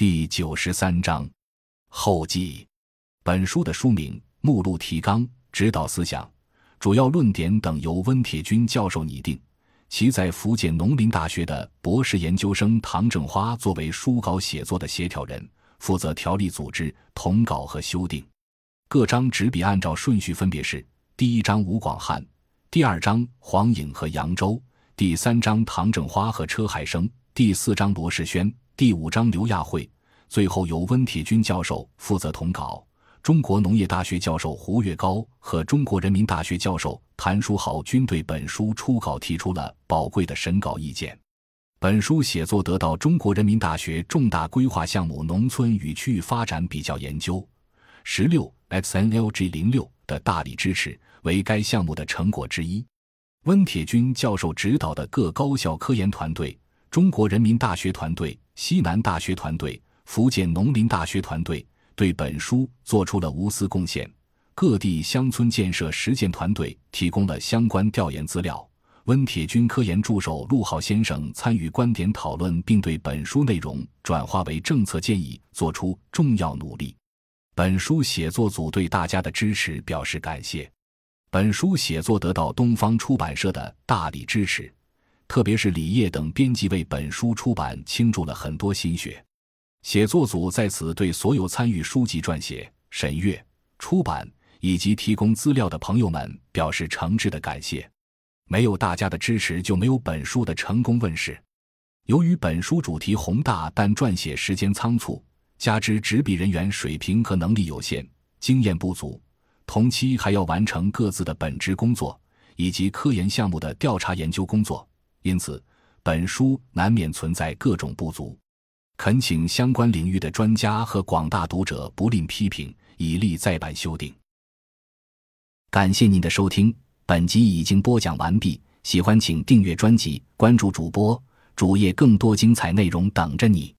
第九十三章后记。本书的书名、目录、提纲、指导思想、主要论点等由温铁军教授拟定。其在福建农林大学的博士研究生唐正花作为书稿写作的协调人，负责条例组织、统稿和修订。各章执笔按照顺序分别是：第一章吴广汉，第二章黄颖和扬州。第三章唐正花和车海生，第四章罗世轩，第五章刘亚慧，最后由温铁军教授负责统稿。中国农业大学教授胡月高和中国人民大学教授谭书豪均对本书初稿提出了宝贵的审稿意见。本书写作得到中国人民大学重大规划项目农村与区域发展比较研究（十六 XNLG 零六）的大力支持，为该项目的成果之一。温铁军教授指导的各高校科研团队、中国人民大学团队、西南大学团队、福建农林大学团队对本书做出了无私贡献。各地乡村建设实践团队提供了相关调研资料。温铁军科研助手陆浩先生参与观点讨论，并对本书内容转化为政策建议做出重要努力。本书写作组对大家的支持表示感谢。本书写作得到东方出版社的大力支持，特别是李烨等编辑为本书出版倾注了很多心血。写作组在此对所有参与书籍撰写、审阅、出版以及提供资料的朋友们表示诚挚的感谢。没有大家的支持，就没有本书的成功问世。由于本书主题宏大，但撰写时间仓促，加之执笔人员水平和能力有限，经验不足。同期还要完成各自的本职工作以及科研项目的调查研究工作，因此本书难免存在各种不足。恳请相关领域的专家和广大读者不吝批评，以利再版修订。感谢您的收听，本集已经播讲完毕。喜欢请订阅专辑，关注主播主页，更多精彩内容等着你。